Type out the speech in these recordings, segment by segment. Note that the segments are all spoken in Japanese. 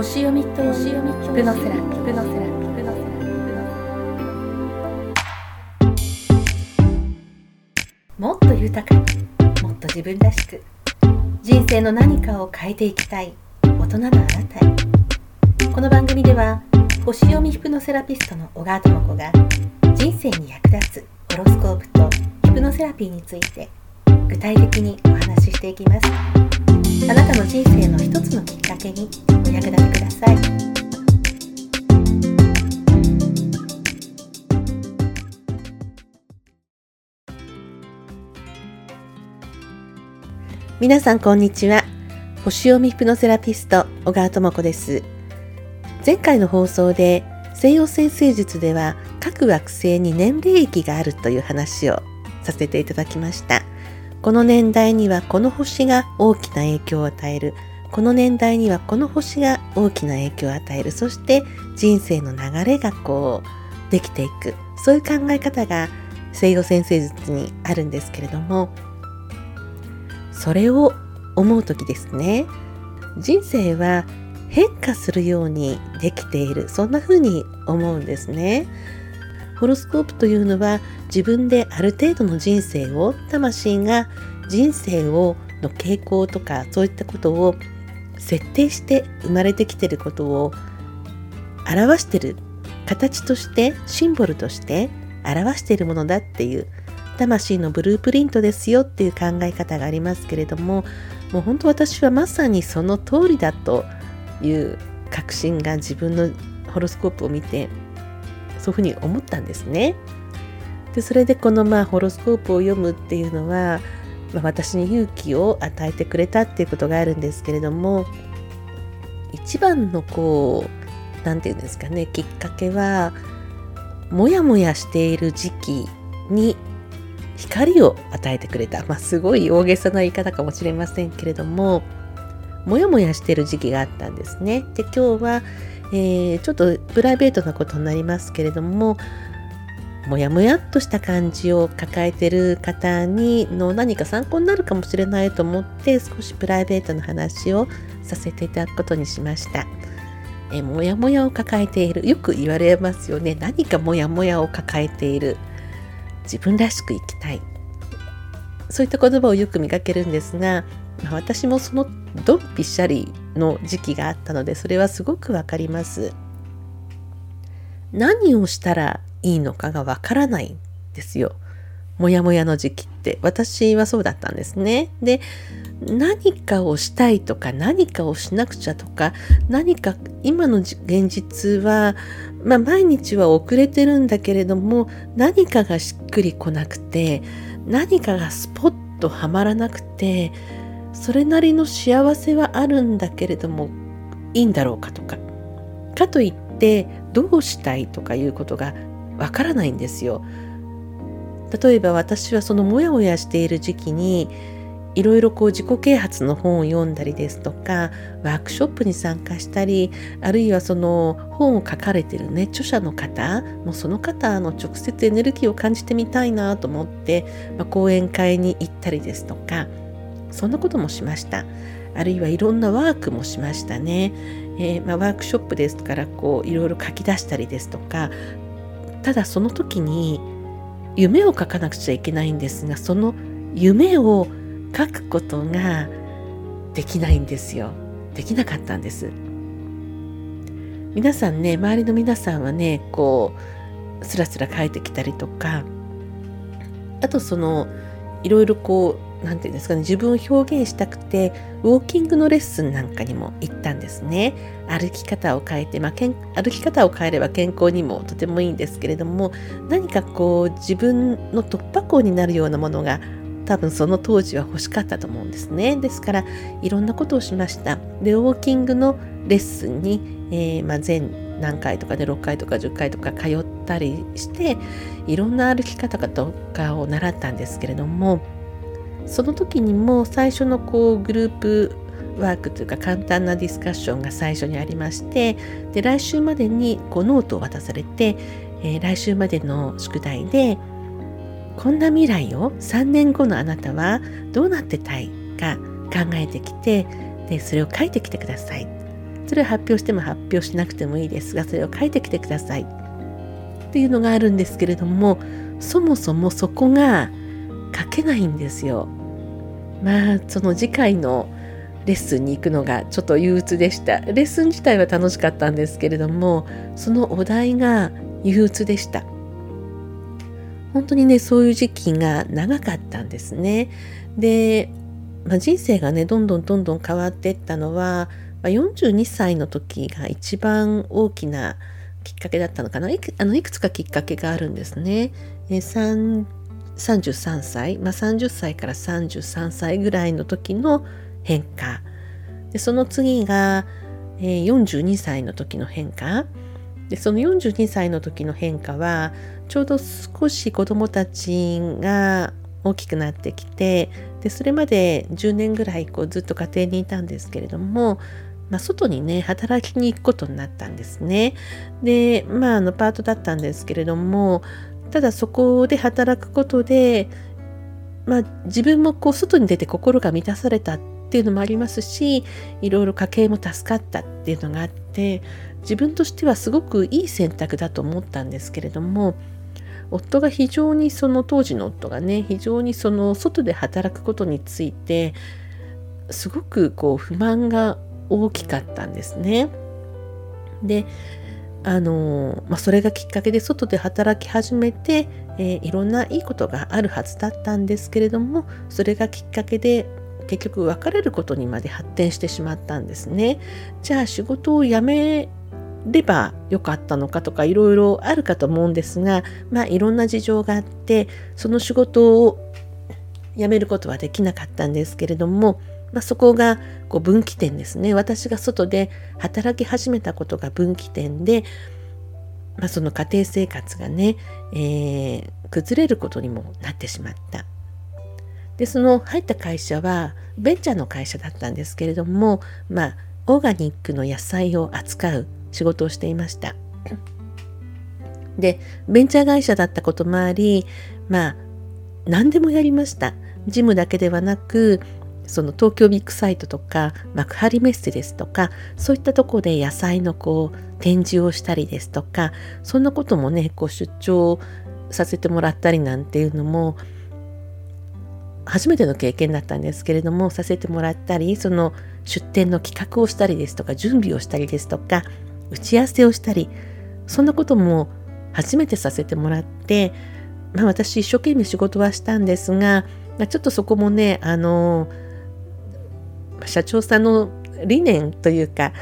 星読みと星読みヒプノセラプノセラプノセラもっと豊かにもっと自分らしく人生の何かを変えていきたい大人のあなたへ。この番組では星読みヒプノセラピストの小川智子が人生に役立つホロスコープとヒプノセラピーについて具体的にお話ししていきます。あなたの人生の一つのきっかけにお役立てください。皆さんこんにちは。星読みヒプノセラピスト小川智子です。前回の放送で西洋先生術では各惑星に年齢域があるという話をさせていただきました。この年代にはこの星が大きな影響を与えるこの年代にはこの星が大きな影響を与える。そして人生の流れがこうできていく。そういう考え方が西洋先生術にあるんですけれどもそれを思う時ですね。人生は変化するようにできている。そんな風に思うんですね。ホロスコープというのは自分である程度の人生を魂が人生をの傾向とかそういったことを設定して生まれてきてることを表してる形としてシンボルとして表しているものだっていう魂のブループリントですよっていう考え方がありますけれどももう本当私はまさにその通りだという確信が自分のホロスコープを見てそういうふうに思ったんですね。でそれでこのまあホロスコープを読むっていうのは、まあ、私に勇気を与えてくれたっていうことがあるんですけれども一番のこう何て言うんですかねきっかけはモヤモヤしている時期に光を与えてくれた、まあ、すごい大げさな言い方かもしれませんけれどもモヤモヤしている時期があったんですね。で今日はえー、ちょっとプライベートなことになりますけれどももやもやっとした感じを抱えてる方にの何か参考になるかもしれないと思って少しプライベートな話をさせていただくことにしました。えもやもやを抱えている。よく言われますよね。何かもやもやを抱えている。自分らしく生きたい。そういった言葉をよく見かけるんですが、まあ、私もそのドンピシャリの時期があったのでそれはすごくわかります。何をしたらいいのかがわからないんですよ。もやもやの時期って。私はそうだったんですね。で何かをしたいとか何かをしなくちゃとか何か今の現実は、まあ、毎日は遅れてるんだけれども何かがしっくりこなくて何かがスポッとはまらなくてそれなりの幸せはあるんだけれどもいいんだろうかとか。かといってどうしたいとかいうことがわからないんですよ。例えば私はそのモヤモヤしている時期にいろいろこう自己啓発の本を読んだりですとかワークショップに参加したりあるいはその本を書かれてるね著者の方もうその方の直接エネルギーを感じてみたいなと思って、まあ、講演会に行ったりですとかそんなこともしましたあるいはいろんなワークもしましたね、えー、まあ、ワークショップですからこういろいろ書き出したりですとかただその時に夢を書かなくちゃいけないんですがその夢を書くことができないんですよ。できなかったんです。皆さんね周りの皆さんはねこうスラスラ書いてきたりとかあとそのいろいろこう何て言うんですかね自分を表現したくてウォーキングのレッスンなんかにも行ったんですね。歩き方を変えて、まあ、歩き方を変えれば健康にもとてもいいんですけれども何かこう自分の突破口になるようなものが多分その当時は欲しかったと思うんですね。ですからいろんなことをしました。でウォーキングのレッスンに、えー、まあ、全何回とかで6回とか10回とか通ったりしていろんな歩き方とかを習ったんですけれどもその時にも最初のこうグループワークというか簡単なディスカッションが最初にありましてで来週までにこうノートを渡されて、えー、来週までの宿題でこんな未来を3年後のあなたはどうなってたいか考えてきてでそれを書いてきてください。それを発表しても発表しなくてもいいですがそれを書いてきてください。っていうのがあるんですけれどもそもそもそこが書けないんですよ。まあその次回のレッスンに行くのがちょっと憂鬱でした。レッスン自体は楽しかったんですけれどもそのお題が憂鬱でした。本当にねそういう時期が長かったんですね。で、まあ、人生がねどんどんどんどん変わっていったのは、まあ、42歳の時が一番大きなきっかけだったのかないくあのいくつかきっかけがあるんですね。え33歳、まあ、30歳から33歳ぐらいの時の変化でその次が、えー、42歳の時の変化でその42歳の時の変化はちょうど少し子どもたちが大きくなってきてでそれまで10年ぐらいこうずっと家庭にいたんですけれども、まあ、外にね働きに行くことになったんですね。でまああのパートだったんですけれどもただそこで働くことで、まあ、自分もこう外に出て心が満たされたっていうのもありますしいろいろ家計も助かったっていうのがあって自分としてはすごくいい選択だと思ったんですけれども夫が非常にその当時の夫がね非常にその外で働くことについてすごくこう不満が大きかったんですね。であのまあ、それがきっかけで外で働き始めて、えー、いろんないいことがあるはずだったんですけれどもそれがきっかけで結局別れることにまで発展してしまったんですね。じゃあ仕事を辞めればよかったのかとかいろいろあるかと思うんですがまあいろんな事情があってその仕事を辞めることはできなかったんですけれども、まあ、そこがこう分岐点ですね私が外で働き始めたことが分岐点で、まあ、その家庭生活がね、えー、崩れることにもなってしまった。でその入った会社はベンチャーの会社だったんですけれどもまあオーガニックの野菜を扱う仕事をしていました。でベンチャー会社だったこともありまあ何でもやりました。ジムだけではなくその東京ビッグサイトとか幕張メッセですとかそういったとこで野菜のこう展示をしたりですとかそんなこともねこう出張させてもらったりなんていうのも初めての経験だったんですけれどもさせてもらったりその出店の企画をしたりですとか準備をしたりですとか打ち合わせをしたりそんなことも初めてさせてもらって、まあ、私一生懸命仕事はしたんですが、まあ、ちょっとそこもねあの社長さんの理念というか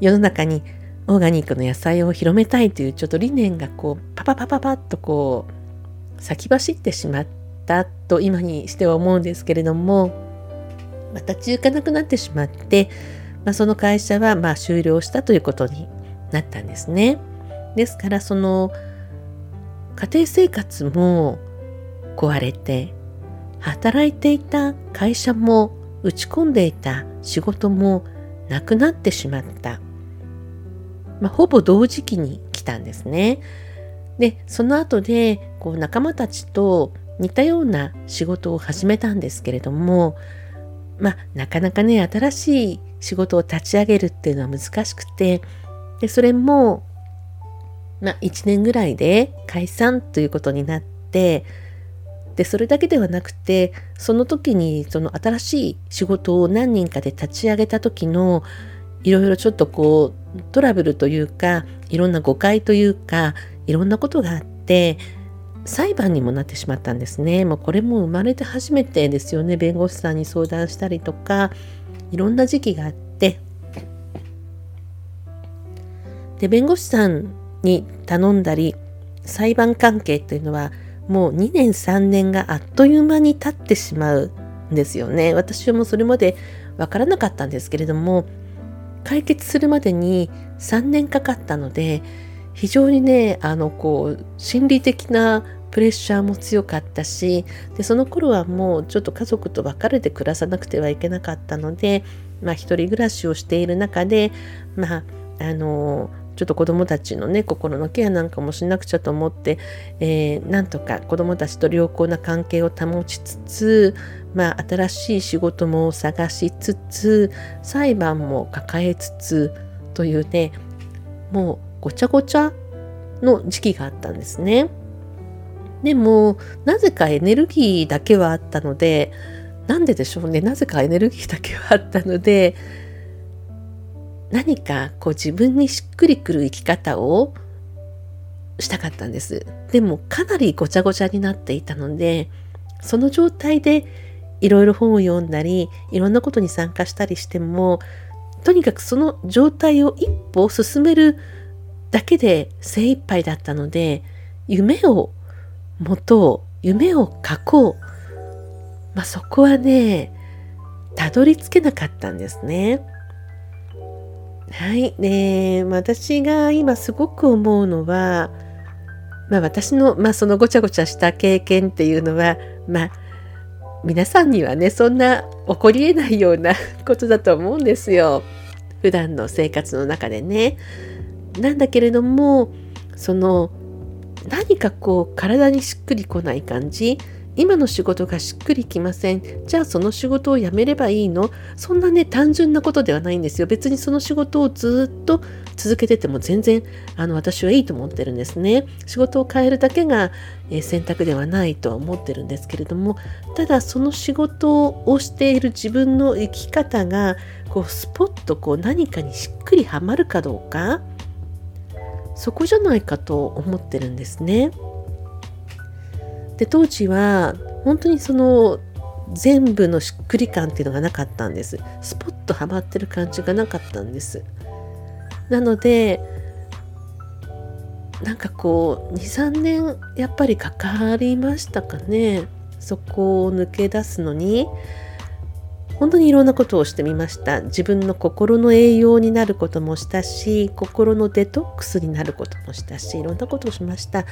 世の中にオーガニックの野菜を広めたいというちょっと理念がこうパパパパパッとこう先走ってしまったと今にしては思うんですけれどもまた中かなくなってしまって、まあ、その会社はま終了したということになったんですね。ですからその家庭生活も壊れて働いていた会社も打ち込んでいた仕事もなくなってしまった。まあ、ほぼ同時期に来たんですね。で、その後でこう仲間たちと似たような仕事を始めたんですけれども、まあ、なかなかね、新しい仕事を立ち上げるっていうのは難しくて、で、それも、まあ、1年ぐらいで解散ということになって、で、それだけではなくて、その時にその新しい仕事を何人かで立ち上げた時の、いろいろちょっとこう、トラブルというか、いろんな誤解というか、いろんなことがあって、裁判にもなってしまったんですね。もうこれも生まれて初めてですよね。弁護士さんに相談したりとか、いろんな時期があって、で弁護士さんに頼んだり裁判関係というのはもう2年3年があっという間に経ってしまうんですよね。私はもうそれまでわからなかったんですけれども解決するまでに3年かかったので非常にねあのこう心理的なプレッシャーも強かったしでその頃はもうちょっと家族と別れて暮らさなくてはいけなかったのでまあ一人暮らしをしている中でまああのちょっと子どもたちのね心のケアなんかもしなくちゃと思って、えー、なんとか子どもたちと良好な関係を保ちつつ、まあ、新しい仕事も探しつつ裁判も抱えつつというねもうごちゃごちゃの時期があったんですね。でもなぜかエネルギーだけはあったのでなんででしょうねなぜかエネルギーだけはあったので何かこう自分にしっくりくる生き方をしたかったんです。でもかなりごちゃごちゃになっていたのでその状態でいろいろ本を読んだりいろんなことに参加したりしてもとにかくその状態を一歩進めるだけで精一杯だったので夢を持とう夢を書こう、まあ、そこはねたどり着けなかったんですね。はい。で、私が今すごく思うのは、まあ私の、まあそのごちゃごちゃした経験っていうのは、まあ皆さんにはね、そんな起こりえないような ことだと思うんですよ。普段の生活の中でね。なんだけれども、その何かこう体にしっくりこない感じ今の仕事がしっくりきません。じゃあその仕事を辞めればいいの？そんなね単純なことではないんですよ。別にその仕事をずっと続けてても全然あの私はいいと思ってるんですね。仕事を変えるだけが、え、選択ではないとは思ってるんですけれどもただその仕事をしている自分の生き方がこうスポッとこう何かにしっくりはまるかどうかそこじゃないかと思ってるんですね。で当時は本当にその全部のしっくり感っていうのがなかったんです。スポッとはまってる感じがなかったんです。なのでなんかこう23年やっぱりかかりましたかね。そこを抜け出すのに。本当にいろんなことをしてみました。自分の心の栄養になることもしたし心のデトックスになることもしたしいろんなことをしました。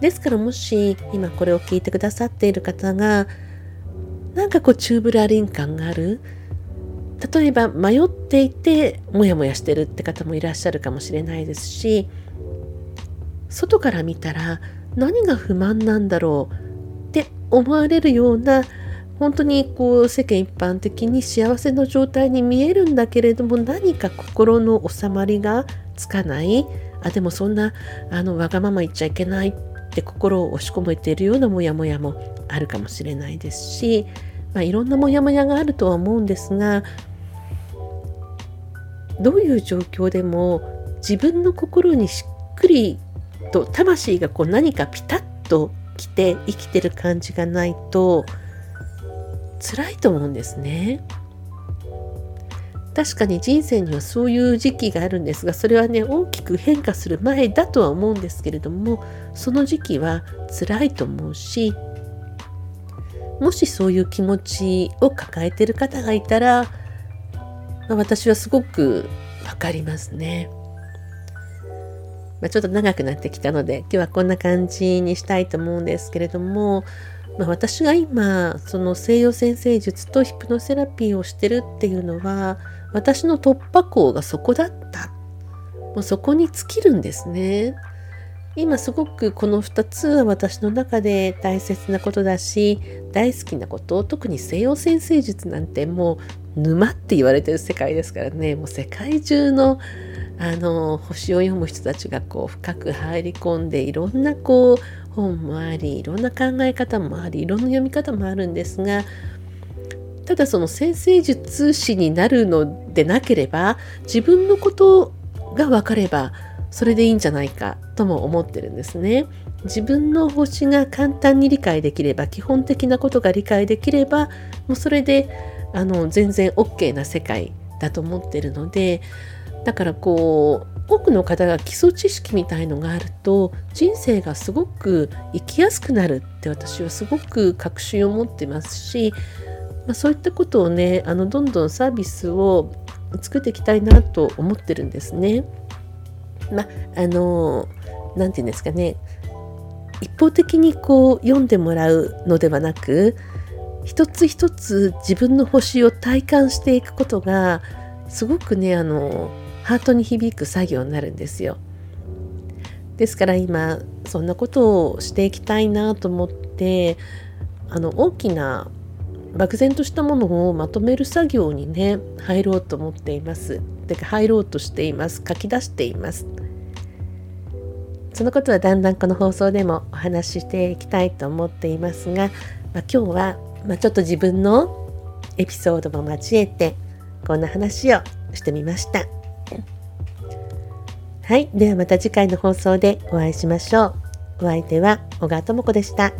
ですからもし今これを聞いてくださっている方がなんかこうチューブラリン感がある。例えば迷っていてモヤモヤしてるって方もいらっしゃるかもしれないですし外から見たら何が不満なんだろうって思われるような本当にこう世間一般的に幸せの状態に見えるんだけれども何か心の収まりがつかない。あでもそんなあのわがまま言っちゃいけないって心を押し込めているようなモヤモヤもあるかもしれないですし、まあ、いろんなモヤモヤがあるとは思うんですがどういう状況でも自分の心にしっくりと魂がこう何かピタッときて生きてる感じがないと辛いと思うんですね。確かに人生にはそういう時期があるんですがそれはね大きく変化する前だとは思うんですけれどもその時期は辛いと思うしもしそういう気持ちを抱えてる方がいたら、ま、私はすごくわかりますね。まあ、ちょっと長くなってきたので今日はこんな感じにしたいと思うんですけれどもまあ、私が今その西洋先生術とヒプノセラピーをしてるっていうのは私の突破口がそこだった。もうそこに尽きるんですね。今すごくこの2つは私の中で大切なことだし大好きなこと。特に西洋先生術なんてもう沼って言われてる世界ですからね。もう世界中のあの星を読む人たちがこう深く入り込んでいろんなこう本もありいろんな考え方もありいろんな読み方もあるんですがただその先生術師になるのでなければ自分のことが分かればそれでいいんじゃないかとも思ってるんですね。自分の星が簡単に理解できれば基本的なことが理解できればもうそれであの全然 OK な世界だと思ってるのでだからこう多くの方が基礎知識みたいのがあると人生がすごく生きやすくなるって私はすごく確信を持ってますし、まあ、そういったことをねあのどんどんサービスを作っていきたいなと思ってるんですね。まああの何て言うんですかね一方的にこう読んでもらうのではなく一つ一つ自分の星を体感していくことがすごくねあのハートに響く作業になるんですよ。ですから今そんなことをしていきたいなと思ってあの大きな漠然としたものをまとめる作業にね入ろうと思っています。って入ろうとしています書き出していますそのことはだんだんこの放送でもお話ししていきたいと思っていますが、まあ、今日は、まあ、ちょっと自分のエピソードも交えてこんな話をしてみましたはいではまた次回の放送でお会いしましょうお相手は小川智子でした。